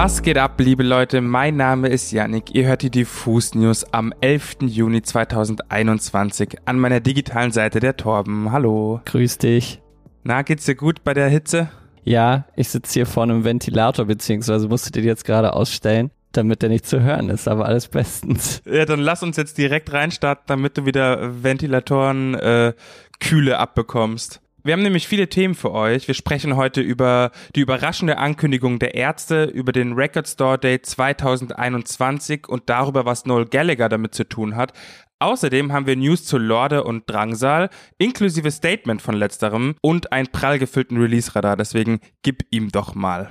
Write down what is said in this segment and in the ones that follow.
Was geht ab, liebe Leute? Mein Name ist Yannick. Ihr hört die Diffus News am 11. Juni 2021 an meiner digitalen Seite der Torben. Hallo. Grüß dich. Na, geht's dir gut bei der Hitze? Ja, ich sitze hier vor einem Ventilator, beziehungsweise musste den jetzt gerade ausstellen, damit der nicht zu hören ist, aber alles bestens. Ja, dann lass uns jetzt direkt reinstarten, damit du wieder Ventilatoren äh, Kühle abbekommst. Wir haben nämlich viele Themen für euch. Wir sprechen heute über die überraschende Ankündigung der Ärzte, über den Record Store Day 2021 und darüber, was Noel Gallagher damit zu tun hat. Außerdem haben wir News zu Lorde und Drangsal, inklusive Statement von letzterem und einen prall gefüllten Release-Radar. Deswegen gib ihm doch mal.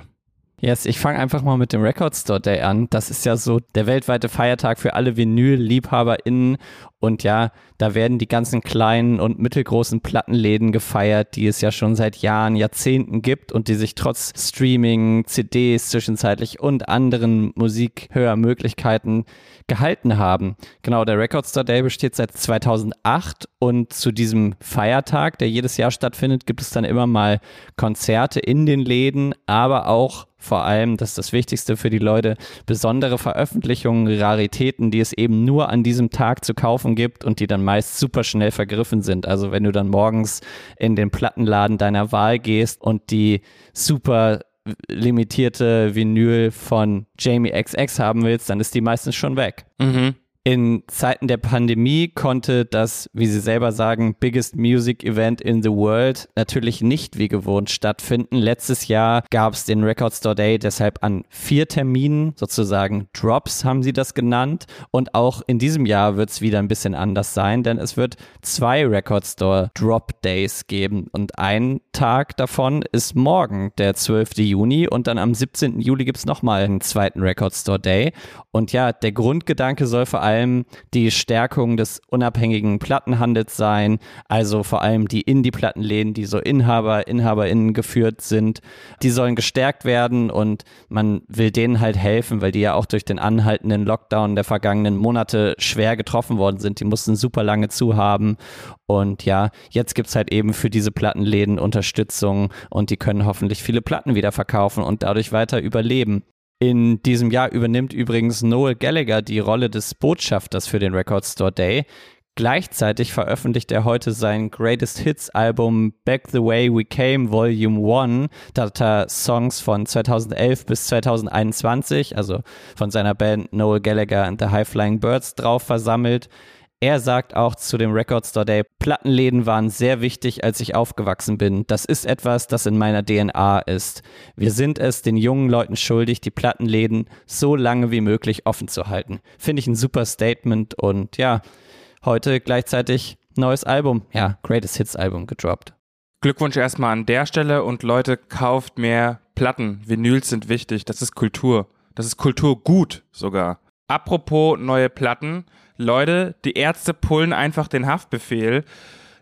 Yes, ich fange einfach mal mit dem Record Store Day an. Das ist ja so der weltweite Feiertag für alle Vinyl-LiebhaberInnen. Und ja, da werden die ganzen kleinen und mittelgroßen Plattenläden gefeiert, die es ja schon seit Jahren, Jahrzehnten gibt und die sich trotz Streaming, CDs zwischenzeitlich und anderen Musikhörmöglichkeiten gehalten haben. Genau, der Record Store Day besteht seit 2008 und zu diesem Feiertag, der jedes Jahr stattfindet, gibt es dann immer mal Konzerte in den Läden, aber auch vor allem, das ist das Wichtigste für die Leute, besondere Veröffentlichungen, Raritäten, die es eben nur an diesem Tag zu kaufen gibt und die dann meist super schnell vergriffen sind. Also wenn du dann morgens in den Plattenladen deiner Wahl gehst und die super limitierte Vinyl von Jamie XX haben willst, dann ist die meistens schon weg. Mhm. In Zeiten der Pandemie konnte das, wie Sie selber sagen, biggest music event in the world natürlich nicht wie gewohnt stattfinden. Letztes Jahr gab es den Record Store Day deshalb an vier Terminen, sozusagen Drops haben Sie das genannt. Und auch in diesem Jahr wird es wieder ein bisschen anders sein, denn es wird zwei Record Store Drop Days geben. Und ein Tag davon ist morgen, der 12. Juni. Und dann am 17. Juli gibt es nochmal einen zweiten Record Store Day. Und ja, der Grundgedanke soll vor allem allem die Stärkung des unabhängigen Plattenhandels sein, also vor allem die Indie-Plattenläden, die so Inhaber, InhaberInnen geführt sind, die sollen gestärkt werden und man will denen halt helfen, weil die ja auch durch den anhaltenden Lockdown der vergangenen Monate schwer getroffen worden sind. Die mussten super lange zuhaben und ja, jetzt gibt es halt eben für diese Plattenläden Unterstützung und die können hoffentlich viele Platten wieder verkaufen und dadurch weiter überleben. In diesem Jahr übernimmt übrigens Noel Gallagher die Rolle des Botschafters für den Record Store Day. Gleichzeitig veröffentlicht er heute sein Greatest Hits Album Back the Way We Came Volume 1. Da hat er Songs von 2011 bis 2021, also von seiner Band Noel Gallagher and the High Flying Birds drauf versammelt. Er sagt auch zu dem Record Store Day, Plattenläden waren sehr wichtig, als ich aufgewachsen bin. Das ist etwas, das in meiner DNA ist. Wir sind es den jungen Leuten schuldig, die Plattenläden so lange wie möglich offen zu halten. Finde ich ein super Statement und ja, heute gleichzeitig neues Album, ja, Greatest Hits Album gedroppt. Glückwunsch erstmal an der Stelle und Leute, kauft mehr Platten. Vinyls sind wichtig. Das ist Kultur. Das ist Kulturgut sogar. Apropos neue Platten. Leute, die Ärzte pullen einfach den Haftbefehl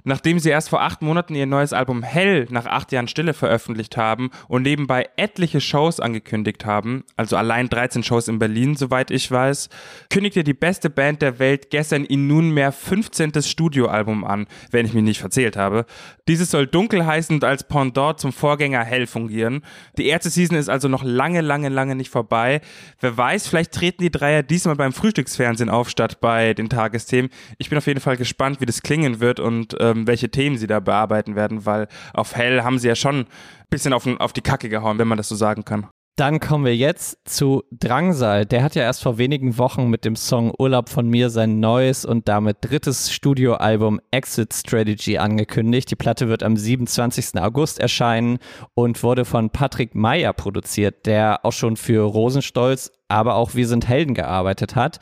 nachdem sie erst vor acht Monaten ihr neues Album Hell nach acht Jahren Stille veröffentlicht haben und nebenbei etliche Shows angekündigt haben, also allein 13 Shows in Berlin, soweit ich weiß, kündigte die beste Band der Welt gestern ihr nunmehr 15. Studioalbum an, wenn ich mich nicht verzählt habe. Dieses soll dunkel heißend als Pendant zum Vorgänger Hell fungieren. Die erste Season ist also noch lange, lange, lange nicht vorbei. Wer weiß, vielleicht treten die Dreier diesmal beim Frühstücksfernsehen auf statt bei den Tagesthemen. Ich bin auf jeden Fall gespannt, wie das klingen wird und ähm, ähm, welche Themen sie da bearbeiten werden, weil auf Hell haben sie ja schon ein bisschen auf, auf die Kacke gehauen, wenn man das so sagen kann. Dann kommen wir jetzt zu Drangsal. Der hat ja erst vor wenigen Wochen mit dem Song Urlaub von mir sein neues und damit drittes Studioalbum Exit Strategy angekündigt. Die Platte wird am 27. August erscheinen und wurde von Patrick Meyer produziert, der auch schon für Rosenstolz, aber auch Wir sind Helden gearbeitet hat.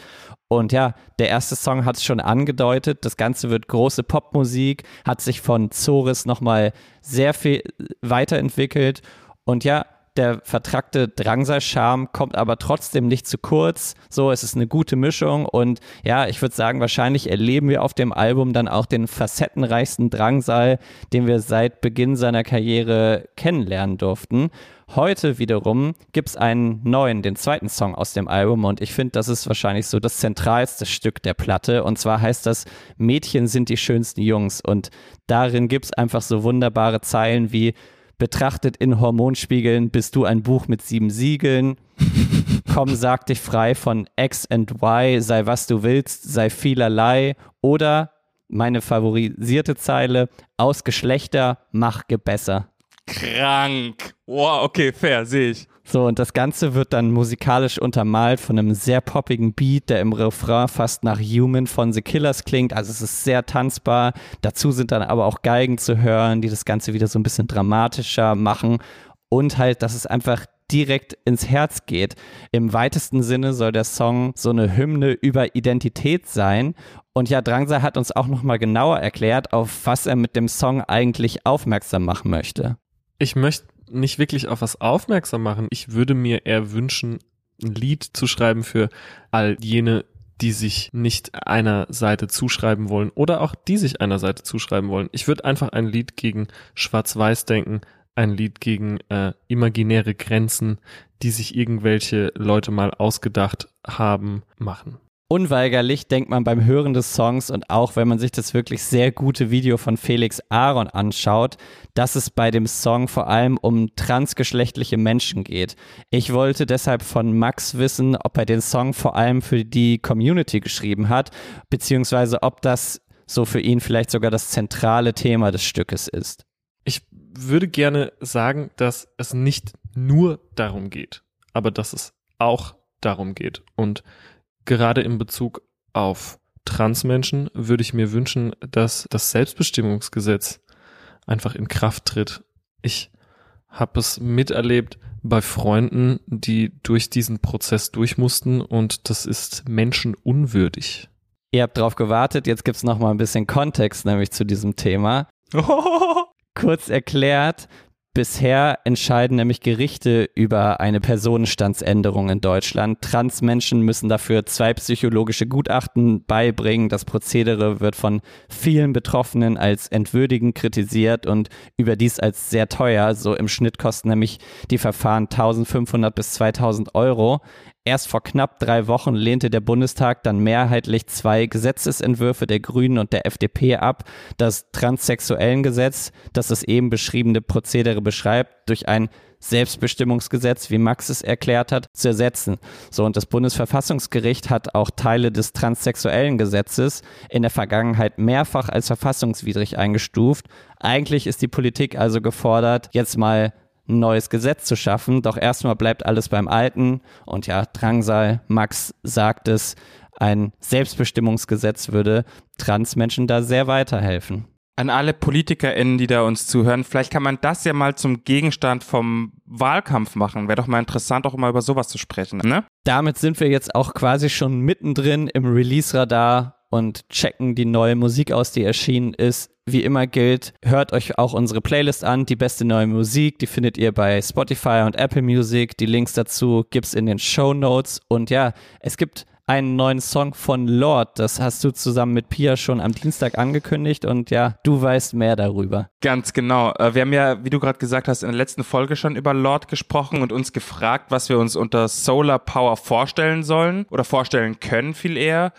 Und ja, der erste Song hat es schon angedeutet. Das Ganze wird große Popmusik, hat sich von Zoris nochmal sehr viel weiterentwickelt. Und ja, der vertrackte Drangsal-Charme kommt aber trotzdem nicht zu kurz. So, es ist eine gute Mischung und ja, ich würde sagen, wahrscheinlich erleben wir auf dem Album dann auch den facettenreichsten Drangsal, den wir seit Beginn seiner Karriere kennenlernen durften. Heute wiederum gibt es einen neuen, den zweiten Song aus dem Album und ich finde, das ist wahrscheinlich so das zentralste Stück der Platte und zwar heißt das Mädchen sind die schönsten Jungs und darin gibt es einfach so wunderbare Zeilen wie Betrachtet in Hormonspiegeln bist du ein Buch mit sieben Siegeln. Komm, sag dich frei von X and Y, sei was du willst, sei vielerlei. Oder meine favorisierte Zeile, aus Geschlechter mach Gebesser. Krank. Wow, okay, fair, sehe ich. So, und das Ganze wird dann musikalisch untermalt von einem sehr poppigen Beat, der im Refrain fast nach Human von The Killers klingt. Also es ist sehr tanzbar. Dazu sind dann aber auch Geigen zu hören, die das Ganze wieder so ein bisschen dramatischer machen. Und halt, dass es einfach direkt ins Herz geht. Im weitesten Sinne soll der Song so eine Hymne über Identität sein. Und ja, Drangsal hat uns auch nochmal genauer erklärt, auf was er mit dem Song eigentlich aufmerksam machen möchte. Ich möchte nicht wirklich auf was aufmerksam machen. Ich würde mir eher wünschen, ein Lied zu schreiben für all jene, die sich nicht einer Seite zuschreiben wollen oder auch die sich einer Seite zuschreiben wollen. Ich würde einfach ein Lied gegen Schwarz-Weiß denken, ein Lied gegen äh, imaginäre Grenzen, die sich irgendwelche Leute mal ausgedacht haben, machen. Unweigerlich denkt man beim Hören des Songs und auch wenn man sich das wirklich sehr gute Video von Felix Aaron anschaut, dass es bei dem Song vor allem um transgeschlechtliche Menschen geht. Ich wollte deshalb von Max wissen, ob er den Song vor allem für die Community geschrieben hat, beziehungsweise ob das so für ihn vielleicht sogar das zentrale Thema des Stückes ist. Ich würde gerne sagen, dass es nicht nur darum geht, aber dass es auch darum geht und gerade in Bezug auf Transmenschen würde ich mir wünschen, dass das Selbstbestimmungsgesetz einfach in Kraft tritt. Ich habe es miterlebt bei Freunden, die durch diesen Prozess durch mussten und das ist menschenunwürdig. Ihr habt drauf gewartet, jetzt gibt's noch mal ein bisschen Kontext nämlich zu diesem Thema. Kurz erklärt, Bisher entscheiden nämlich Gerichte über eine Personenstandsänderung in Deutschland. Transmenschen müssen dafür zwei psychologische Gutachten beibringen. Das Prozedere wird von vielen Betroffenen als entwürdigend kritisiert und überdies als sehr teuer. So im Schnitt kosten nämlich die Verfahren 1500 bis 2000 Euro. Erst vor knapp drei Wochen lehnte der Bundestag dann mehrheitlich zwei Gesetzesentwürfe der Grünen und der FDP ab, das Transsexuellengesetz, das das eben beschriebene Prozedere beschreibt, durch ein Selbstbestimmungsgesetz, wie Max es erklärt hat, zu ersetzen. So, und das Bundesverfassungsgericht hat auch Teile des transsexuellen Gesetzes in der Vergangenheit mehrfach als verfassungswidrig eingestuft. Eigentlich ist die Politik also gefordert, jetzt mal ein neues Gesetz zu schaffen. Doch erstmal bleibt alles beim Alten. Und ja, Drangsal, Max sagt es, ein Selbstbestimmungsgesetz würde Transmenschen da sehr weiterhelfen. An alle PolitikerInnen, die da uns zuhören, vielleicht kann man das ja mal zum Gegenstand vom Wahlkampf machen. Wäre doch mal interessant, auch immer über sowas zu sprechen, ne? Damit sind wir jetzt auch quasi schon mittendrin im Release-Radar und checken die neue Musik aus, die erschienen ist. Wie immer gilt, hört euch auch unsere Playlist an, die beste neue Musik, die findet ihr bei Spotify und Apple Music. Die Links dazu gibt's in den Show Notes. Und ja, es gibt einen neuen Song von Lord. Das hast du zusammen mit Pia schon am Dienstag angekündigt und ja, du weißt mehr darüber. Ganz genau. Äh, wir haben ja, wie du gerade gesagt hast, in der letzten Folge schon über Lord gesprochen und uns gefragt, was wir uns unter Solar Power vorstellen sollen oder vorstellen können viel eher.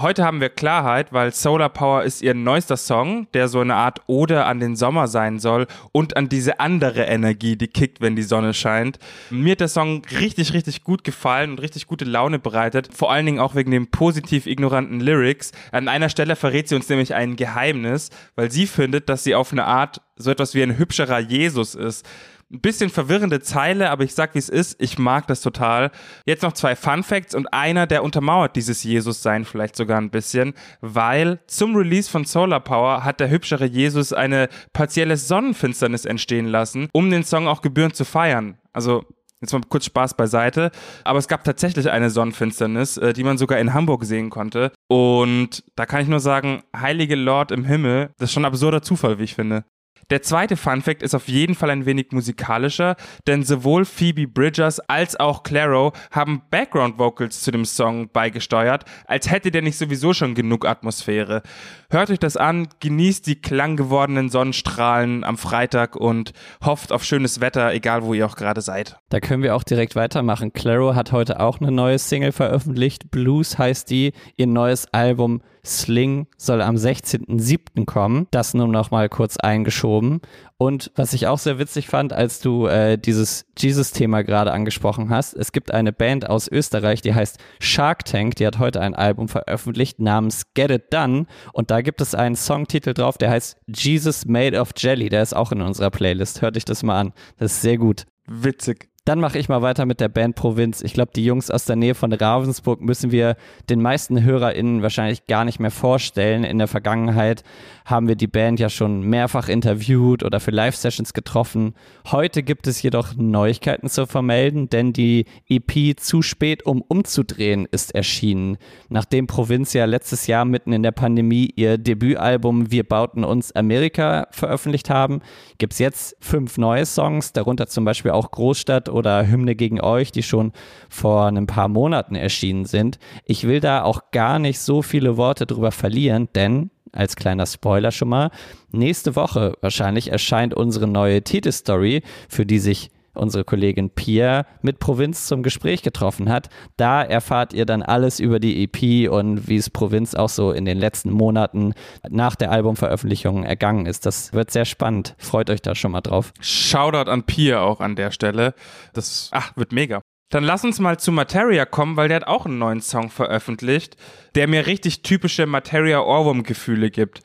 Heute haben wir Klarheit, weil Solar Power ist ihr neuester Song, der so eine Art Ode an den Sommer sein soll und an diese andere Energie, die kickt, wenn die Sonne scheint. Mir hat der Song richtig, richtig gut gefallen und richtig gute Laune bereitet. Vor allen Dingen auch wegen den positiv ignoranten Lyrics. An einer Stelle verrät sie uns nämlich ein Geheimnis, weil sie findet, dass sie auf eine Art so etwas wie ein hübscherer Jesus ist. Ein bisschen verwirrende Zeile, aber ich sag, wie es ist. Ich mag das total. Jetzt noch zwei Fun Facts und einer, der untermauert dieses Jesus-Sein vielleicht sogar ein bisschen, weil zum Release von Solar Power hat der hübschere Jesus eine partielle Sonnenfinsternis entstehen lassen, um den Song auch gebührend zu feiern. Also Jetzt mal kurz Spaß beiseite. Aber es gab tatsächlich eine Sonnenfinsternis, äh, die man sogar in Hamburg sehen konnte. Und da kann ich nur sagen, heilige Lord im Himmel, das ist schon ein absurder Zufall, wie ich finde. Der zweite Fun Fact ist auf jeden Fall ein wenig musikalischer, denn sowohl Phoebe Bridgers als auch Claro haben Background Vocals zu dem Song beigesteuert, als hätte der nicht sowieso schon genug Atmosphäre. Hört euch das an, genießt die klanggewordenen Sonnenstrahlen am Freitag und hofft auf schönes Wetter, egal wo ihr auch gerade seid. Da können wir auch direkt weitermachen. Claro hat heute auch eine neue Single veröffentlicht. Blues heißt die. Ihr neues Album Sling soll am 16.07. kommen. Das nur noch mal kurz eingeschoben. Und was ich auch sehr witzig fand, als du äh, dieses Jesus-Thema gerade angesprochen hast, es gibt eine Band aus Österreich, die heißt Shark Tank, die hat heute ein Album veröffentlicht namens Get It Done und da gibt es einen Songtitel drauf, der heißt Jesus Made of Jelly, der ist auch in unserer Playlist. Hört euch das mal an, das ist sehr gut. Witzig. Dann mache ich mal weiter mit der Band Provinz. Ich glaube, die Jungs aus der Nähe von Ravensburg müssen wir den meisten HörerInnen wahrscheinlich gar nicht mehr vorstellen. In der Vergangenheit haben wir die Band ja schon mehrfach interviewt oder für Live-Sessions getroffen. Heute gibt es jedoch Neuigkeiten zu vermelden, denn die EP Zu spät, um umzudrehen ist erschienen. Nachdem Provinz ja letztes Jahr mitten in der Pandemie ihr Debütalbum Wir bauten uns Amerika veröffentlicht haben, gibt es jetzt fünf neue Songs, darunter zum Beispiel auch Großstadt oder Hymne gegen euch, die schon vor ein paar Monaten erschienen sind. Ich will da auch gar nicht so viele Worte drüber verlieren, denn als kleiner Spoiler schon mal, nächste Woche wahrscheinlich erscheint unsere neue Titelstory, für die sich unsere Kollegin Pia mit Provinz zum Gespräch getroffen hat. Da erfahrt ihr dann alles über die EP und wie es Provinz auch so in den letzten Monaten nach der Albumveröffentlichung ergangen ist. Das wird sehr spannend. Freut euch da schon mal drauf. Shoutout an Pia auch an der Stelle. Das ach, wird mega. Dann lass uns mal zu Materia kommen, weil der hat auch einen neuen Song veröffentlicht, der mir richtig typische Materia Ohrwurm-Gefühle gibt.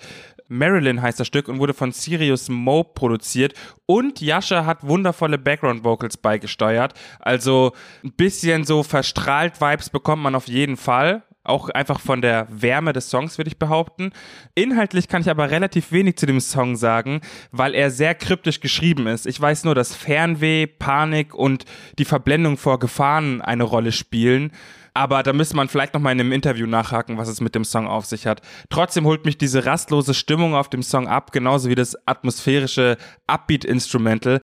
Marilyn heißt das Stück und wurde von Sirius Mo produziert und Yasha hat wundervolle Background Vocals beigesteuert. Also ein bisschen so verstrahlt Vibes bekommt man auf jeden Fall. Auch einfach von der Wärme des Songs, würde ich behaupten. Inhaltlich kann ich aber relativ wenig zu dem Song sagen, weil er sehr kryptisch geschrieben ist. Ich weiß nur, dass Fernweh, Panik und die Verblendung vor Gefahren eine Rolle spielen. Aber da müsste man vielleicht nochmal in einem Interview nachhaken, was es mit dem Song auf sich hat. Trotzdem holt mich diese rastlose Stimmung auf dem Song ab, genauso wie das atmosphärische Upbeat-Instrumental.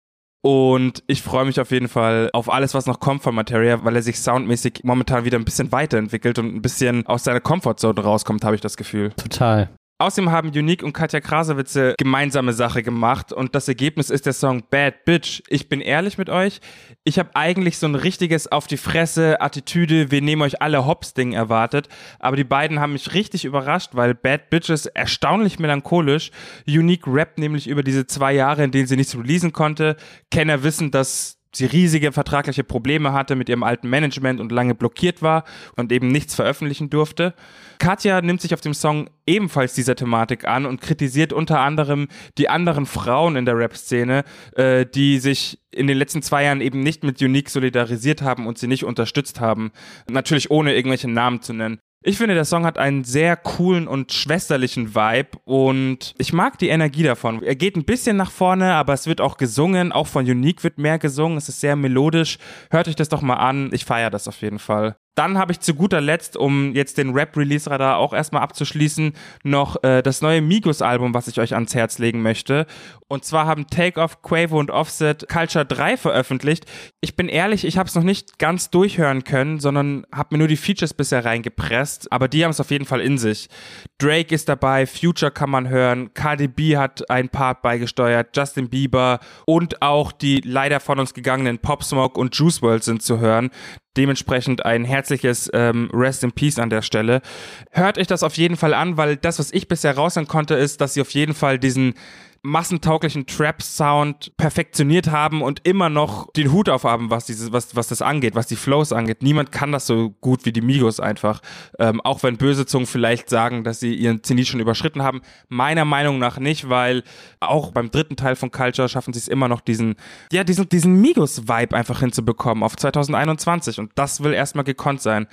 Und ich freue mich auf jeden Fall auf alles, was noch kommt von Materia, weil er sich soundmäßig momentan wieder ein bisschen weiterentwickelt und ein bisschen aus seiner Comfortzone rauskommt, habe ich das Gefühl. Total. Außerdem haben Unique und Katja Krasowitze gemeinsame Sache gemacht und das Ergebnis ist der Song Bad Bitch. Ich bin ehrlich mit euch, ich habe eigentlich so ein richtiges auf die Fresse Attitüde, wir nehmen euch alle Hops Ding erwartet, aber die beiden haben mich richtig überrascht, weil Bad Bitch ist erstaunlich melancholisch. Unique rappt nämlich über diese zwei Jahre, in denen sie nichts releasen konnte. Kenner wissen, dass sie riesige vertragliche Probleme hatte mit ihrem alten Management und lange blockiert war und eben nichts veröffentlichen durfte. Katja nimmt sich auf dem Song ebenfalls dieser Thematik an und kritisiert unter anderem die anderen Frauen in der Rap-Szene, äh, die sich in den letzten zwei Jahren eben nicht mit Unique solidarisiert haben und sie nicht unterstützt haben. Natürlich ohne irgendwelche Namen zu nennen. Ich finde, der Song hat einen sehr coolen und schwesterlichen Vibe und ich mag die Energie davon. Er geht ein bisschen nach vorne, aber es wird auch gesungen. Auch von Unique wird mehr gesungen. Es ist sehr melodisch. Hört euch das doch mal an. Ich feiere das auf jeden Fall. Dann habe ich zu guter Letzt, um jetzt den Rap-Release-Radar auch erstmal abzuschließen, noch äh, das neue Migos-Album, was ich euch ans Herz legen möchte. Und zwar haben Takeoff, Quavo und Offset Culture 3 veröffentlicht. Ich bin ehrlich, ich habe es noch nicht ganz durchhören können, sondern habe mir nur die Features bisher reingepresst. Aber die haben es auf jeden Fall in sich. Drake ist dabei, Future kann man hören, KDB hat ein Part beigesteuert, Justin Bieber und auch die leider von uns gegangenen Pop Smoke und Juice WRLD sind zu hören. Dementsprechend ein herzliches ähm, Rest in Peace an der Stelle. Hört euch das auf jeden Fall an, weil das, was ich bisher raushören konnte, ist, dass sie auf jeden Fall diesen massentauglichen Trap-Sound perfektioniert haben und immer noch den Hut aufhaben, was dieses, was, was das angeht, was die Flows angeht. Niemand kann das so gut wie die Migos einfach. Ähm, auch wenn böse Zungen vielleicht sagen, dass sie ihren Zenit schon überschritten haben. Meiner Meinung nach nicht, weil auch beim dritten Teil von Culture schaffen sie es immer noch diesen, ja, diesen, diesen Migos-Vibe einfach hinzubekommen auf 2021. Und das will erstmal gekonnt sein.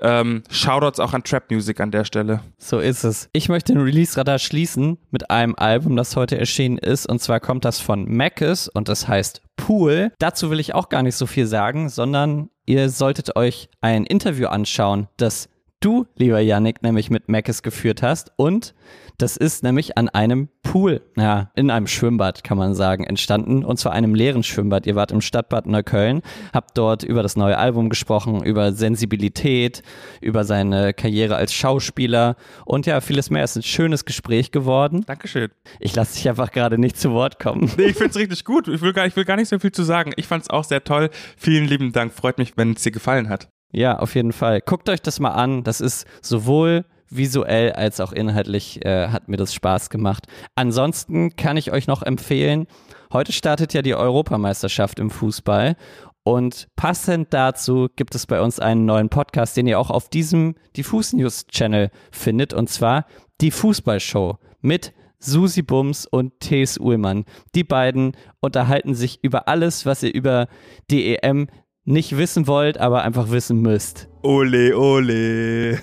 Ähm, Shoutouts auch an Trap Music an der Stelle. So ist es. Ich möchte den Release-Radar schließen mit einem Album, das heute erschienen ist. Und zwar kommt das von Mackes und das heißt Pool. Dazu will ich auch gar nicht so viel sagen, sondern ihr solltet euch ein Interview anschauen, das du, lieber Yannick, nämlich mit Mackes geführt hast. Und das ist nämlich an einem Pool, ja, in einem Schwimmbad, kann man sagen, entstanden. Und zwar einem leeren Schwimmbad. Ihr wart im Stadtbad Neukölln, habt dort über das neue Album gesprochen, über Sensibilität, über seine Karriere als Schauspieler und ja, vieles mehr. Es ist ein schönes Gespräch geworden. Dankeschön. Ich lasse dich einfach gerade nicht zu Wort kommen. Nee, ich finde es richtig gut. Ich will, gar, ich will gar nicht so viel zu sagen. Ich fand es auch sehr toll. Vielen lieben Dank. Freut mich, wenn es dir gefallen hat. Ja, auf jeden Fall. Guckt euch das mal an. Das ist sowohl visuell als auch inhaltlich äh, hat mir das Spaß gemacht. Ansonsten kann ich euch noch empfehlen, heute startet ja die Europameisterschaft im Fußball und passend dazu gibt es bei uns einen neuen Podcast, den ihr auch auf diesem Diffus News Channel findet und zwar die Fußballshow mit Susi Bums und T.S. Uhlmann. Die beiden unterhalten sich über alles, was ihr über die EM nicht wissen wollt, aber einfach wissen müsst. Ole, ole.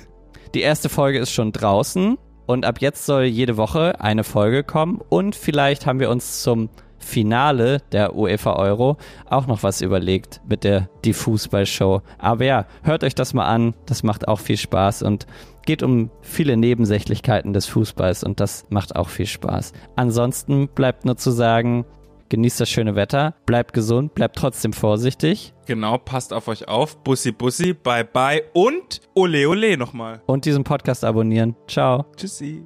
Die erste Folge ist schon draußen und ab jetzt soll jede Woche eine Folge kommen und vielleicht haben wir uns zum Finale der UEFA Euro auch noch was überlegt mit der Die Fußballshow. Aber ja, hört euch das mal an, das macht auch viel Spaß und geht um viele Nebensächlichkeiten des Fußballs und das macht auch viel Spaß. Ansonsten bleibt nur zu sagen, genießt das schöne Wetter, bleibt gesund, bleibt trotzdem vorsichtig. Genau, passt auf euch auf. Bussi, bussi, bye, bye und ole, ole nochmal. Und diesen Podcast abonnieren. Ciao. Tschüssi.